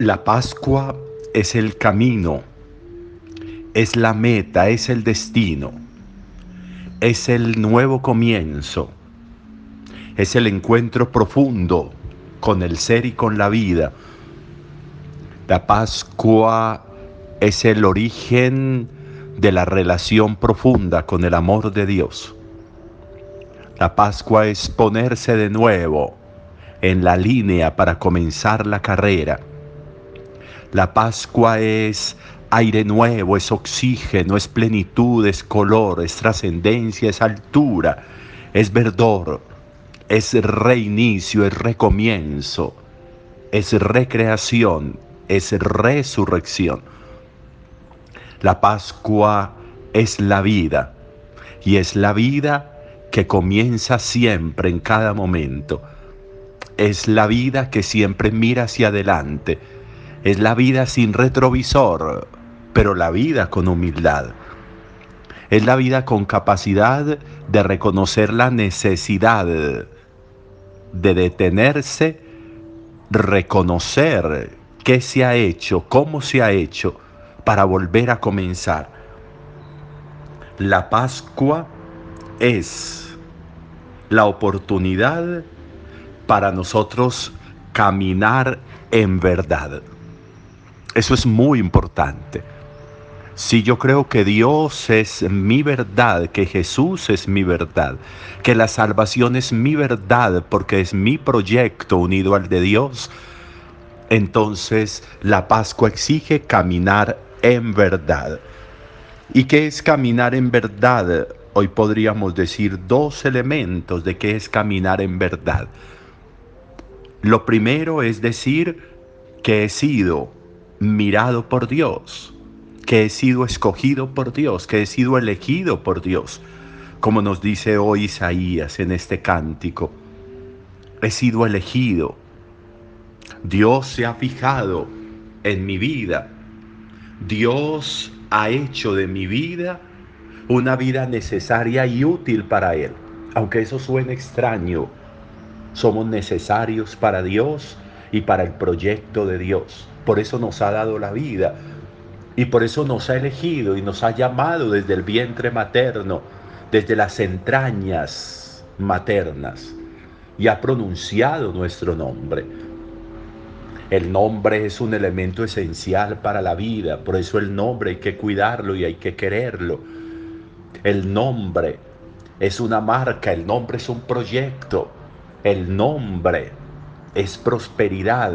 La Pascua es el camino, es la meta, es el destino, es el nuevo comienzo, es el encuentro profundo con el ser y con la vida. La Pascua es el origen de la relación profunda con el amor de Dios. La Pascua es ponerse de nuevo en la línea para comenzar la carrera la Pascua es aire nuevo, es oxígeno, es plenitud, es color, es trascendencia, es altura, es verdor, es reinicio, es recomienzo, es recreación, es resurrección. La Pascua es la vida y es la vida que comienza siempre en cada momento. Es la vida que siempre mira hacia adelante es la vida sin retrovisor, pero la vida con humildad. Es la vida con capacidad de reconocer la necesidad de detenerse, reconocer qué se ha hecho, cómo se ha hecho, para volver a comenzar. La Pascua es la oportunidad para nosotros caminar en verdad. Eso es muy importante. Si yo creo que Dios es mi verdad, que Jesús es mi verdad, que la salvación es mi verdad porque es mi proyecto unido al de Dios, entonces la Pascua exige caminar en verdad. ¿Y qué es caminar en verdad? Hoy podríamos decir dos elementos de qué es caminar en verdad. Lo primero es decir que he sido mirado por Dios, que he sido escogido por Dios, que he sido elegido por Dios, como nos dice hoy Isaías en este cántico. He sido elegido. Dios se ha fijado en mi vida. Dios ha hecho de mi vida una vida necesaria y útil para Él. Aunque eso suene extraño, somos necesarios para Dios y para el proyecto de Dios. Por eso nos ha dado la vida y por eso nos ha elegido y nos ha llamado desde el vientre materno, desde las entrañas maternas y ha pronunciado nuestro nombre. El nombre es un elemento esencial para la vida, por eso el nombre hay que cuidarlo y hay que quererlo. El nombre es una marca, el nombre es un proyecto, el nombre es prosperidad,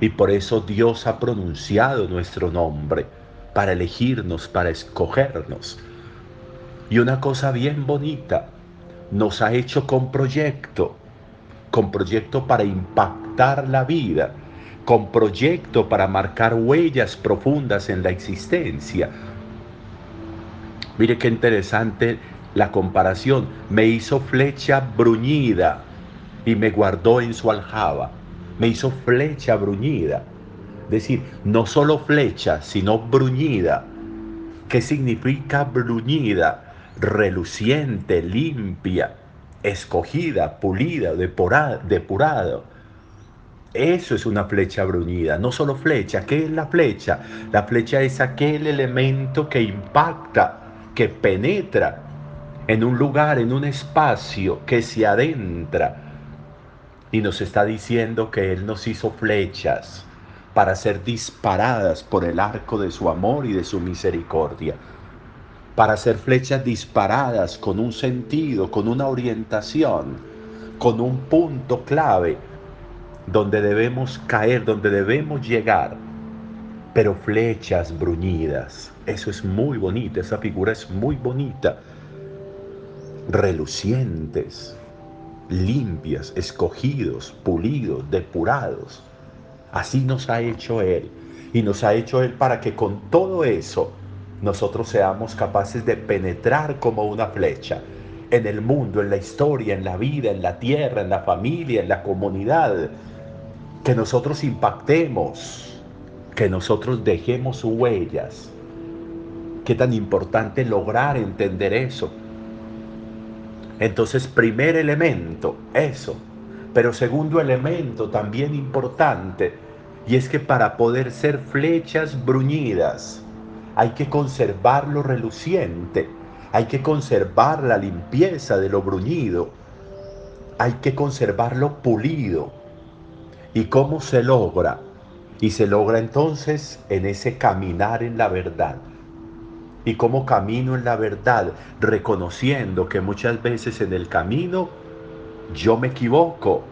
y por eso Dios ha pronunciado nuestro nombre para elegirnos, para escogernos. Y una cosa bien bonita, nos ha hecho con proyecto, con proyecto para impactar la vida, con proyecto para marcar huellas profundas en la existencia. Mire qué interesante la comparación. Me hizo flecha bruñida y me guardó en su aljaba me hizo flecha bruñida. Es decir, no solo flecha, sino bruñida. ¿Qué significa bruñida? Reluciente, limpia, escogida, pulida, depurado. Eso es una flecha bruñida, no solo flecha. ¿Qué es la flecha? La flecha es aquel elemento que impacta, que penetra en un lugar, en un espacio, que se adentra y nos está diciendo que Él nos hizo flechas para ser disparadas por el arco de su amor y de su misericordia. Para ser flechas disparadas con un sentido, con una orientación, con un punto clave donde debemos caer, donde debemos llegar. Pero flechas bruñidas. Eso es muy bonito, esa figura es muy bonita. Relucientes, limpias, escogidos, pulidos, depurados. Así nos ha hecho Él. Y nos ha hecho Él para que con todo eso nosotros seamos capaces de penetrar como una flecha en el mundo, en la historia, en la vida, en la tierra, en la familia, en la comunidad. Que nosotros impactemos, que nosotros dejemos huellas. Qué tan importante lograr entender eso entonces, primer elemento, eso. Pero segundo elemento, también importante, Y es que para poder ser flechas bruñidas hay que conservar lo reluciente, hay que conservar la limpieza de lo bruñido, hay que conservarlo pulido. ¿Y cómo se logra? Y se logra entonces en ese caminar en la verdad. ¿Y cómo camino en la verdad? Reconociendo que muchas veces en el camino yo me equivoco,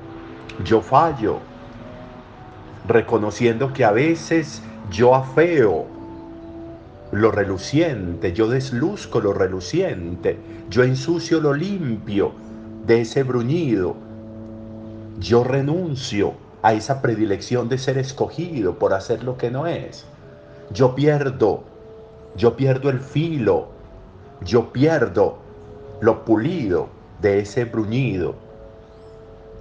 yo fallo. Reconociendo que a veces yo afeo lo reluciente, yo desluzco lo reluciente, yo ensucio lo limpio de ese bruñido. Yo renuncio a esa predilección de ser escogido por hacer lo que no es. Yo pierdo, yo pierdo el filo, yo pierdo lo pulido de ese bruñido.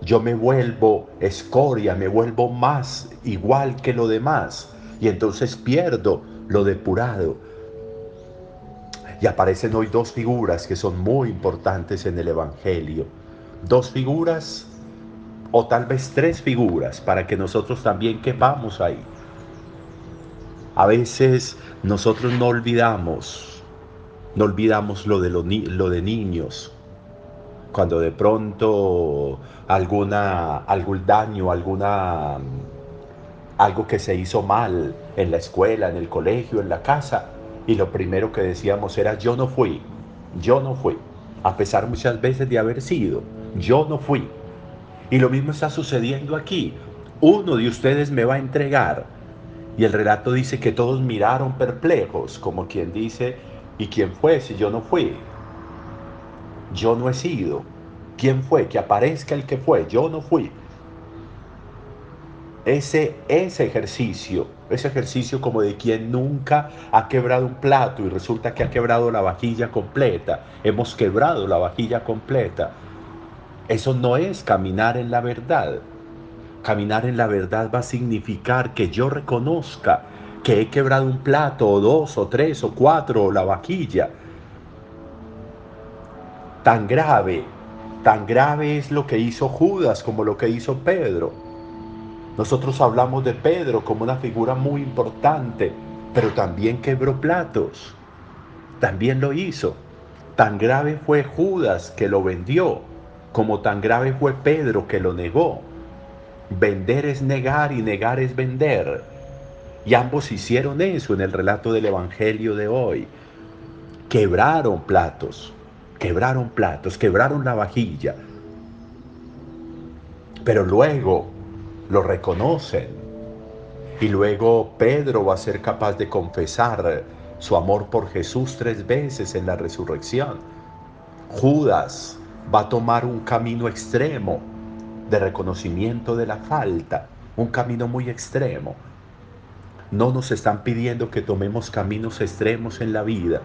Yo me vuelvo escoria, me vuelvo más igual que lo demás y entonces pierdo lo depurado. Y aparecen hoy dos figuras que son muy importantes en el Evangelio. Dos figuras o tal vez tres figuras para que nosotros también quepamos ahí. A veces nosotros no olvidamos, no olvidamos lo de, lo, lo de niños, cuando de pronto alguna, algún daño, alguna, algo que se hizo mal en la escuela, en el colegio, en la casa, y lo primero que decíamos era yo no fui, yo no fui, a pesar muchas veces de haber sido, yo no fui. Y lo mismo está sucediendo aquí. Uno de ustedes me va a entregar. Y el relato dice que todos miraron perplejos, como quien dice, ¿y quién fue si yo no fui? Yo no he sido. ¿Quién fue? Que aparezca el que fue. Yo no fui. Ese, ese ejercicio, ese ejercicio como de quien nunca ha quebrado un plato y resulta que ha quebrado la vajilla completa. Hemos quebrado la vajilla completa eso no es caminar en la verdad. Caminar en la verdad va a significar que yo reconozca que he quebrado un plato o dos o tres o cuatro o la vaquilla. Tan grave, tan grave es lo que hizo Judas como lo que hizo Pedro. Nosotros hablamos de Pedro como una figura muy importante, pero también quebró platos. También lo hizo. Tan grave fue Judas que lo vendió como tan grave fue Pedro que lo negó. Vender es negar y negar es vender. Y ambos hicieron eso en el relato del Evangelio de hoy. Quebraron platos, quebraron platos, quebraron la vajilla. Pero luego lo reconocen. Y luego Pedro va a ser capaz de confesar su amor por Jesús tres veces en la resurrección. Judas va a tomar un camino extremo de reconocimiento de la falta, un camino muy extremo. No nos están pidiendo que tomemos caminos extremos en la vida,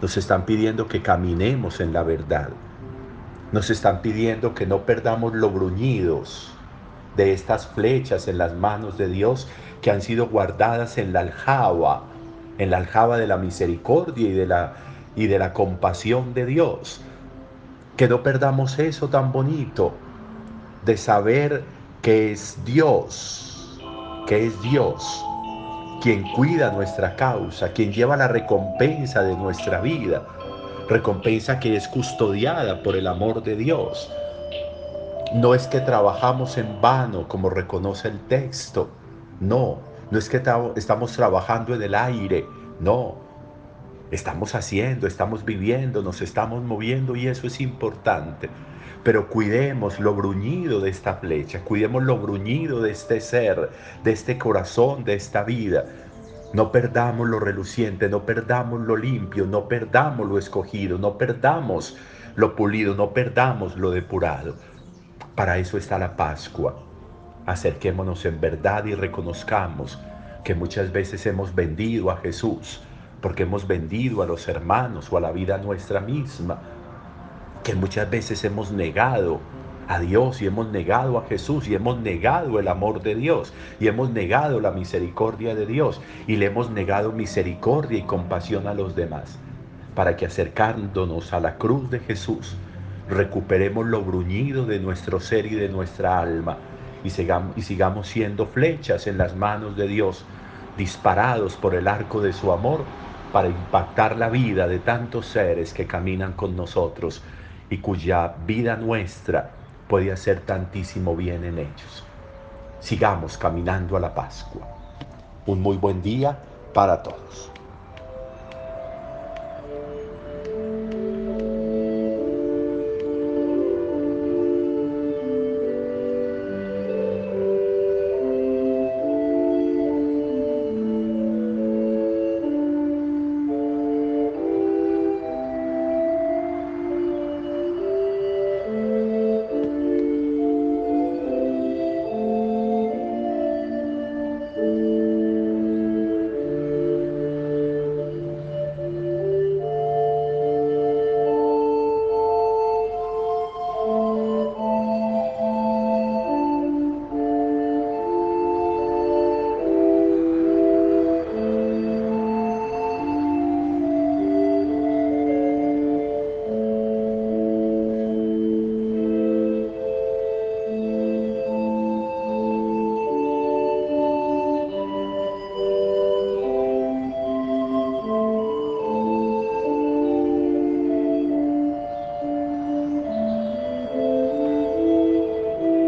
nos están pidiendo que caminemos en la verdad. Nos están pidiendo que no perdamos lo bruñidos de estas flechas en las manos de Dios que han sido guardadas en la aljaba, en la aljaba de la misericordia y de la, y de la compasión de Dios que no perdamos eso tan bonito de saber que es Dios, que es Dios quien cuida nuestra causa, quien lleva la recompensa de nuestra vida, recompensa que es custodiada por el amor de Dios. No es que trabajamos en vano, como reconoce el texto, no, no es que estamos trabajando en el aire, no, Estamos haciendo, estamos viviendo, nos estamos moviendo y eso es importante. Pero cuidemos lo bruñido de esta flecha, cuidemos lo bruñido de este ser, de este corazón, de esta vida. No perdamos lo reluciente, no perdamos lo limpio, no perdamos lo escogido, no perdamos lo pulido, no perdamos lo depurado. Para eso está la Pascua. Acerquémonos en verdad y reconozcamos que muchas veces hemos vendido a Jesús porque hemos vendido a los hermanos o a la vida nuestra misma, que muchas veces hemos negado a Dios y hemos negado a Jesús y hemos negado el amor de Dios y hemos negado la misericordia de Dios y le hemos negado misericordia y compasión a los demás, para que acercándonos a la cruz de Jesús, recuperemos lo bruñido de nuestro ser y de nuestra alma y sigamos, y sigamos siendo flechas en las manos de Dios, disparados por el arco de su amor para impactar la vida de tantos seres que caminan con nosotros y cuya vida nuestra puede hacer tantísimo bien en ellos. Sigamos caminando a la Pascua. Un muy buen día para todos.